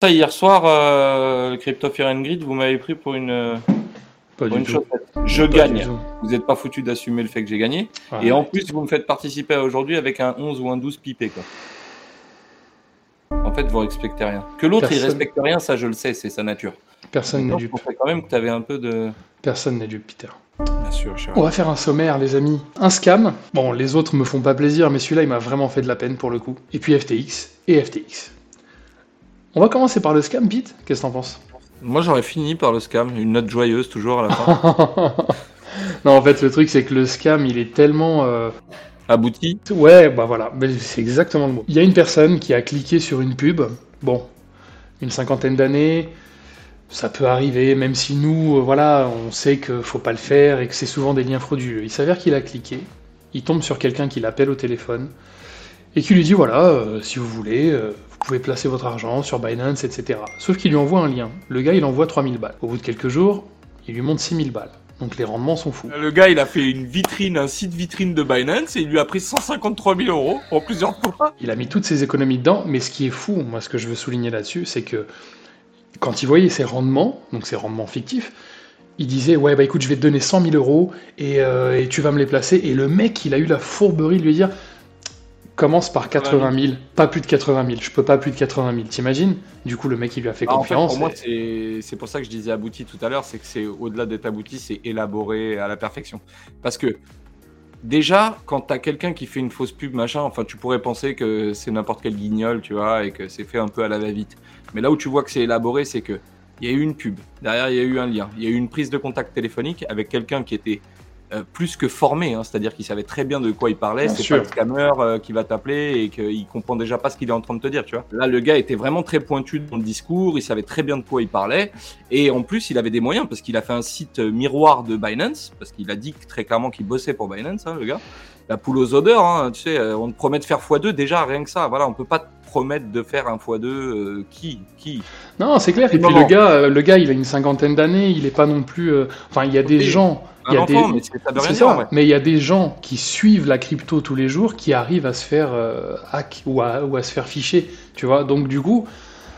Ça, hier soir, euh, le Crypto Fear and Grid, vous m'avez pris pour une, Pas pour du une chaussette. Je Pas gagne. Vous n'êtes pas foutu d'assumer le fait que j'ai gagné. Ah, Et en plus, vous me faites participer à aujourd'hui avec un 11 ou un 12 pipé. Quoi. En fait, vous respectez rien. Que l'autre, il Personne. respecte rien, ça, je le sais, c'est sa nature. Personne n'est je dupe. pensais quand même que tu avais un peu de. Personne n'est dupe, Peter. Bien sûr, cher. On va faire un sommaire, les amis. Un scam. Bon, les autres me font pas plaisir, mais celui-là, il m'a vraiment fait de la peine pour le coup. Et puis FTX et FTX. On va commencer par le scam, Pete. Qu'est-ce que t'en penses? Moi, j'aurais fini par le scam. Une note joyeuse, toujours à la fin. Non, en fait, le truc, c'est que le scam, il est tellement. euh, Abouti. Ouais, bah voilà, c'est exactement le mot. Il y a une personne qui a cliqué sur une pub. Bon, une cinquantaine d'années. Ça peut arriver, même si nous, euh, voilà, on sait qu'il faut pas le faire et que c'est souvent des liens frauduleux. Il s'avère qu'il a cliqué, il tombe sur quelqu'un qui l'appelle au téléphone et qui lui dit voilà, euh, si vous voulez, euh, pouvez placer votre argent sur Binance, etc. Sauf qu'il lui envoie un lien. Le gars, il envoie 3000 balles. Au bout de quelques jours, il lui monte 6000 balles. Donc les rendements sont fous. Le gars, il a fait une vitrine, un site vitrine de Binance et il lui a pris 153 000 euros en plusieurs fois. Il a mis toutes ses économies dedans, mais ce qui est fou, moi ce que je veux souligner là-dessus, c'est que quand il voyait ses rendements, donc ses rendements fictifs, il disait ouais bah écoute je vais te donner 100 000 euros et, euh, et tu vas me les placer. Et le mec il a eu la fourberie de lui dire commence par 80 000, pas plus de 80 000, je peux pas plus de 80 000, t'imagines? Du coup le mec il lui a fait Ah, en fait, confiance. pour moi, et- c'est pour ça que je disais abouti tout à l'heure, c'est que c'est au-delà d'être abouti, c'est élaboré à la perfection. Parce que déjà, quand t'as quelqu'un qui fait une fausse pub, machin, enfin, tu pourrais penser que c'est n'importe quel guignol, tu vois, et que c'est fait un peu à la va-vite. Mais là où tu vois que c'est élaboré, c'est que il y a eu une pub, derrière il y a eu un lien, il y a eu une prise de contact téléphonique avec quelqu'un qui était euh, plus que formé, hein, c'est-à-dire qu'il savait très bien de quoi il parlait, c'est pas le scammer euh, qui va t'appeler et qu'il comprend déjà pas ce qu'il est en train de te dire, tu vois. Là, le gars était vraiment très pointu dans le discours, il savait très bien de quoi il parlait, et en plus, il avait des moyens parce qu'il a fait un site euh, miroir de Binance, parce qu'il a dit très clairement qu'il bossait pour Binance, hein, le gars. La poule aux odeurs, hein, tu sais, euh, on te promet de faire x2 déjà, rien que ça. Voilà, on peut pas te promettre de faire un x2 euh, qui, qui? Non c'est clair. Et puis le gars, euh, le gars il a une cinquantaine d'années, il est pas non plus. Enfin il y a des gens. Il y a enfant, des... mais ça rien dire, ouais. mais il y a des gens qui suivent la crypto tous les jours qui arrivent à se faire euh, hack ou à, ou à se faire ficher, tu vois. Donc du coup,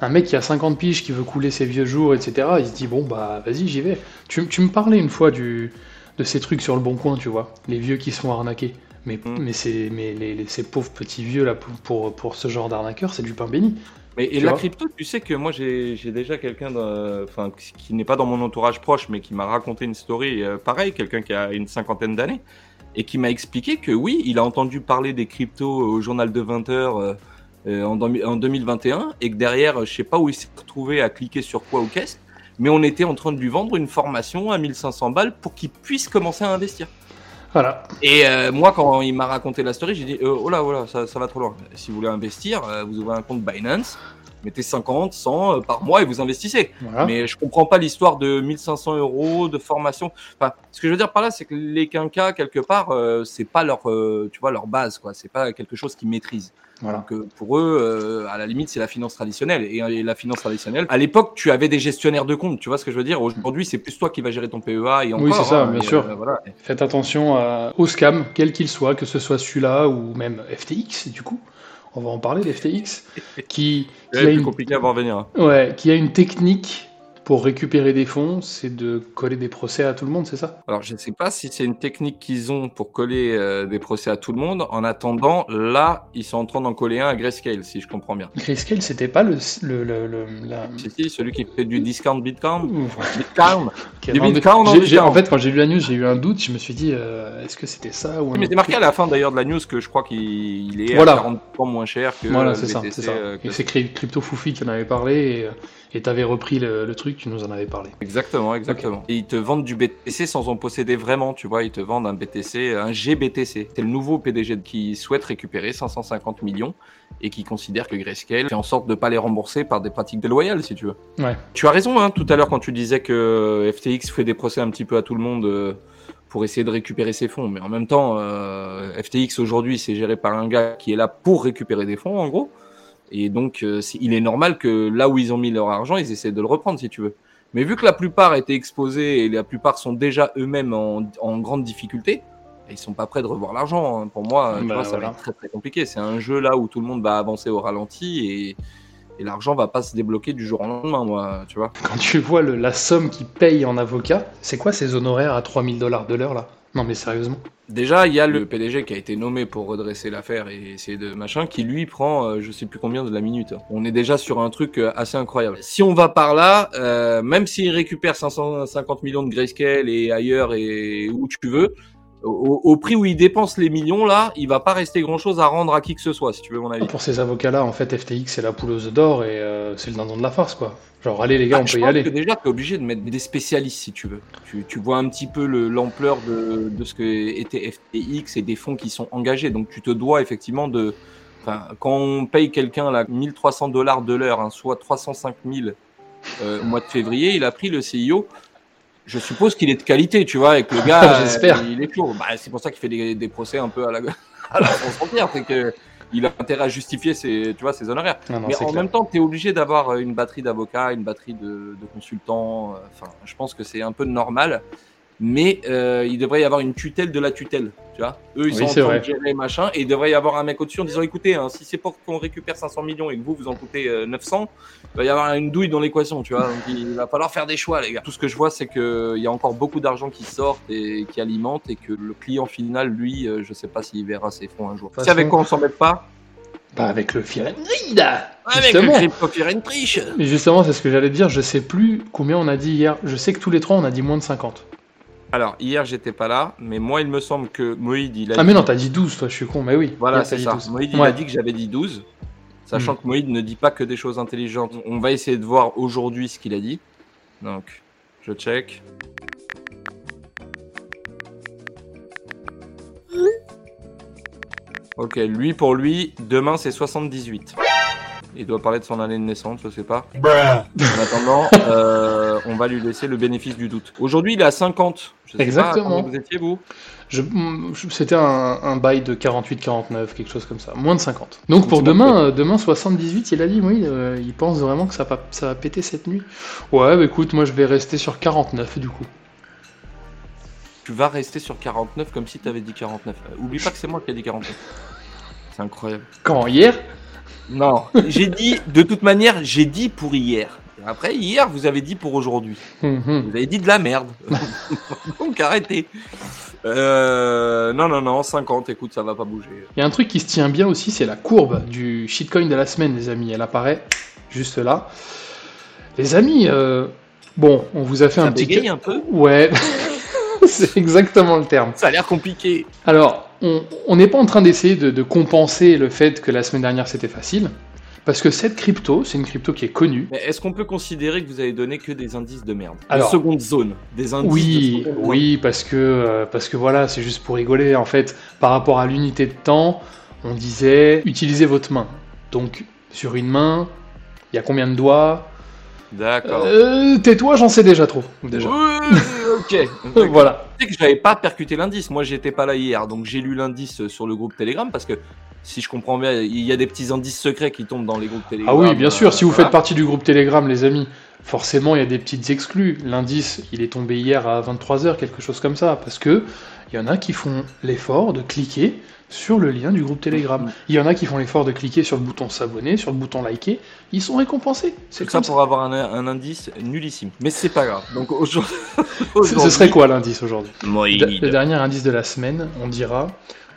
un mec qui a 50 piges, qui veut couler ses vieux jours, etc., il se dit bon bah vas-y j'y vais. Tu, tu me parlais une fois du, de ces trucs sur le bon coin, tu vois, les vieux qui se font arnaquer. Mais, Mm. mais, c'est, mais les, les- ces pauvres petits vieux là pour, pour, pour ce genre d'arnaqueur, c'est du pain béni. Mais et la crypto, tu sais que moi j'ai déjà quelqu'un, enfin qui n'est pas dans mon entourage proche, mais qui m'a raconté une story, euh, pareil, quelqu'un qui a une cinquantaine d'années, et qui m'a expliqué que oui, il a entendu parler des cryptos au journal de 20 heures euh, euh, en, en 2021, et que derrière, je sais pas où il s'est retrouvé à cliquer sur quoi ou qu'est-ce, mais on était en train de lui vendre une formation à 1500 balles pour qu'il puisse commencer à investir. Voilà. Et euh, moi, quand il m'a raconté la story, j'ai dit euh, Oh là, oh là, ça, ça va trop loin. Si vous voulez investir, euh, vous ouvrez un compte Binance, mettez 50, 100 euh, par mois et vous investissez. voilà. Mais je comprends pas l'histoire de 1500 euros de formation. Enfin, ce que je veux dire par là, c'est que les quinquas, quelque part, euh, c'est pas leur, euh, tu vois, leur base, quoi. C'est pas quelque chose qu'ils maîtrisent. Voilà. Donc euh, pour eux, euh, à la limite, c'est la finance traditionnelle. Et, et la finance traditionnelle, à l'époque, tu avais des gestionnaires de compte. Tu vois ce que je veux dire? Aujourd'hui, c'est plus toi qui vas gérer ton PEA et encore. Oui, c'est ça, hein, bien sûr. euh, voilà. Faites attention à- au scam, quel qu'il soit, que ce soit celui-là ou même FTX, du coup. On va en parler d'FTX, qui, qui, C'est a plus une, compliqué à voir venir. hein. ouais, qui a une technique pour récupérer des fonds, c'est de coller des procès à tout le monde, c'est ça? Alors, je ne sais pas si c'est une technique qu'ils ont pour coller euh, des procès à tout le monde. En attendant, là, ils sont en train d'en coller un à Grayscale, si je comprends bien. Grayscale, c'était pas le, le, le- le- la... Si, si, celui qui fait du discount Bitcoin. Bitcoin. Du Bitcoin. En fait, quand j'ai lu la news, j'ai eu un doute, je me suis dit, euh, est-ce que c'était ça ou un mais c'est marqué à la fin d'ailleurs de la news que je crois qu'il il est Voilà. à 40 fois moins cher que Voilà, c'est ça, c'est ça. euh, Et c'est Cry- Crypto Foufi qui en avait parlé et, et t'avais repris le, le truc, tu nous en avais parlé. Exactement, exactement. Et ils te vendent du BTC sans en posséder vraiment, tu vois. Ils te vendent un BTC, un GBTC. C'est le nouveau PDG qui souhaite récupérer 550 millions et qui considère que Grayscale fait en sorte de pas les rembourser par des pratiques déloyales, si tu veux. Ouais. Tu as raison, hein, tout à l'heure quand tu disais que FTX fait des procès un petit peu à tout le monde. euh, pour essayer de récupérer ses fonds. Mais en même temps, euh, FTX aujourd'hui, c'est géré par un gars qui est là pour récupérer des fonds, en gros. Et donc, euh, il est normal que là où ils ont mis leur argent, ils essaient de le reprendre, si tu veux. Mais vu que la plupart étaient exposés et la plupart sont déjà eux-mêmes en, en grande difficulté, ils sont pas prêts de revoir l'argent. hein. Pour moi, tu Bah, vois, ça voilà. va être très très compliqué. C'est un jeu là où tout le monde va avancer au ralenti et, Et l'argent va pas se débloquer du jour au lendemain, moi, tu vois. Quand tu vois le- la somme qu'il paye en avocat, c'est quoi ces honoraires à 3000 dollars de l'heure là? Non mais sérieusement. Déjà, il y a le PDG qui a été nommé pour redresser l'affaire et essayer de machin, qui lui prend euh, je sais plus combien de la minute. On est déjà sur un truc euh, assez incroyable. Si on va par là, euh, même s'il récupère 550 millions de grayscale et ailleurs et où tu veux, au, au prix où il dépense les millions là, il va pas rester grand chose à rendre à qui que ce soit, si tu veux mon avis. Pour ces avocats-là, en fait, FTX c'est la poule aux œufs d'or et euh, c'est le dindon de la farce quoi. Genre allez les gars, Ah, on je peut y aller. que déjà, tu es obligé de mettre des spécialistes si tu veux. Tu, tu vois un petit peu le- l'ampleur de, de ce que était FTX et des fonds qui sont engagés. Donc, tu te dois effectivement de. Enfin, quand on paye quelqu'un là 1300 dollars de l'heure, hein, soit 305 000 euh, au mois de février, il a pris le CIO. Je suppose qu'il est de qualité, tu vois, et que le gars, J'espère. il est chaud. Bah, c'est pour ça qu'il fait des, des procès un peu à la, à la France entière, c'est que il a intérêt à justifier ses, tu vois, ses honoraires. Non, non, Mais en clair. même temps, tu es obligé d'avoir une batterie d'avocats, une batterie de, de consultants. euh, Enfin, je pense que c'est un peu normal. Mais euh, il devrait y avoir une tutelle de la tutelle. Tu vois Eux, ils Oui, sont en train vrai. de gérer machin. Et il devrait y avoir un mec au-dessus en disant écoutez, hein, si c'est pour qu'on récupère 500 millions et que vous, vous en coûtez euh, 900, il va y avoir une douille dans l'équation. Tu vois Donc, il va falloir faire des choix, les gars. Tout ce que je vois, c'est qu'il y a encore beaucoup d'argent qui sort et qui alimente. Et que le client final, lui, euh, je sais pas s'il verra ses fonds un jour. toute C'est avec quoi on s'en met pas? Bah avec le Fear and Greed, Avec Justement. le crypto fear and triche Mais justement, c'est ce que j'allais te dire, je sais plus combien on a dit hier. Je sais que tous les trois on a dit moins de 50. Alors, hier, j'étais pas là, mais moi, il me semble que Moïd, il a Ah dit... mais non, t'as dit 12 toi, je suis con, mais oui. Voilà, c'est dit ça. 12. Moïd, il Ouais. a dit que j'avais dit 12, sachant Hmm. que Moïd ne dit pas que des choses intelligentes. On va essayer de voir aujourd'hui ce qu'il a dit. Donc, je check. Ok, lui, pour lui, demain, c'est 78. Il doit parler de son année de naissance, je sais pas. En attendant, euh, on va lui laisser le bénéfice du doute. Aujourd'hui, il est à 50. Je sais Exactement. vous étiez, vous C'était un, un bail de 48-49, quelque chose comme ça. Moins de 50. Donc pour demain, euh, demain 78, il a dit, oui, euh, il pense vraiment que ça va, ça va péter cette nuit. Ouais, bah écoute, moi je vais rester sur 49 du coup. Tu vas rester sur 49 comme si tu avais dit 49. Euh, oublie pas que c'est moi qui ai dit 49. C'est incroyable. Quand hier? Non, j'ai dit, de toute manière, j'ai dit pour hier. Après, hier, vous avez dit pour aujourd'hui. Hum. Vous avez dit de la merde. Donc arrêtez. Euh, non, non, non, 50, écoute, ça va pas bouger. Il y a un truc qui se tient bien aussi, c'est la courbe du shitcoin de la semaine, les amis. Elle apparaît juste là. Les amis, euh, bon, on vous a fait Ça un petit... un peu Ouais, c'est exactement le terme. Ça a l'air compliqué. Alors, on on n'est pas en train d'essayer de, de compenser le fait que la semaine dernière c'était facile, parce que cette crypto, c'est une crypto qui est connue. Est-ce qu'on peut considérer que vous avez donné que des indices de merde? Alors- De seconde zone. Des indices Oui, de oui, parce que, euh, parce que voilà, c'est juste pour rigoler. En fait, par rapport à l'unité de temps, on disait utilisez votre main. Donc, sur une main, il y a combien de doigts? D'accord. Euh, Tais-toi, j'en sais déjà trop. Déjà. Oui, ok. Voilà. Tu sais que j'avais pas percuté l'indice. Moi, j'étais pas là hier, donc j'ai lu l'indice sur le groupe Telegram parce que si je comprends bien, il y a des petits indices secrets qui tombent dans les groupes Telegram. Ah oui, bien sûr, euh, si vous voilà. faites partie du groupe Telegram, les amis, forcément, il y a des petites exclus. L'indice, il est tombé hier à 23h, quelque chose comme ça, parce que il y en a qui font l'effort de cliquer sur le lien du groupe Telegram. Mm. Il y en a qui font l'effort de cliquer sur le bouton s'abonner, sur le bouton liker. Ils sont récompensés. C'est Tout ça comme ça. pour avoir un, un indice nullissime. Mais c'est pas grave. Donc aujourd'hui, Ce ce serait quoi l'indice aujourd'hui? Le dernier indice de la semaine, on dira,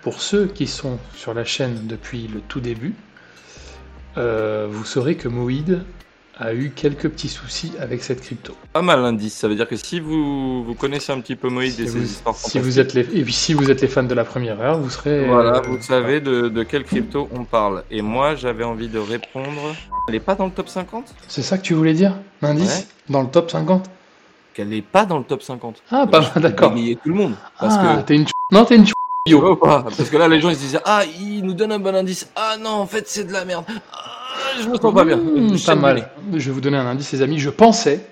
pour ceux qui sont sur la chaîne depuis le tout début, euh, vous saurez que Moïd a eu quelques petits soucis avec cette crypto. Pas mal l'indice. Ça veut dire que si vous, vous connaissez un petit peu Moïd Si et ses vous, histoires si vous êtes les, et puis si vous êtes les fans de la première heure, vous serez. Voilà, euh, vous savez de, de quelle crypto on parle. Et moi, j'avais envie de répondre. Elle est pas dans le top 50 C'est ça que tu voulais dire? L'indice? Dans le top 50 Qu'elle est pas dans le top 50. Ah, pas mal, d'accord. Tout le monde. Parce Ah, que t'es une ch- Non, t'es une ch- bio. vois pas Parce que là, les gens ils se disaient Ah, il nous donne un bon indice. Ah non, en fait, c'est de la merde. Ah, je me sens pas bien. Mmh, pas mal. Je vais vous donner un indice, les amis. Je pensais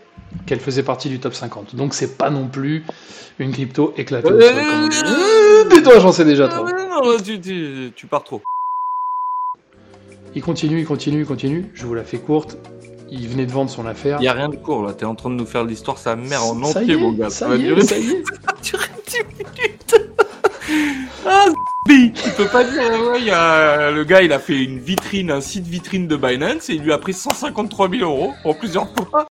qu'elle faisait partie du top 50. Donc c'est pas non plus une crypto éclatée au Euh. Euh, j'en sais déjà Ah trop. non, tu, tu, tu pars trop. Il continue, il continue, il continue. Je vous la fais courte. Il venait de vendre son affaire. Il y a rien de court là. T'es en train de nous faire l'histoire sa mère en Ça entier, mon gars. Ça va y est, durer ça y est. durer 10 minutes. ah. Tu peux pas dire, ouais, il y a, le gars, il a fait une vitrine, un site vitrine de Binance et il lui a pris 153 000 euros en plusieurs fois.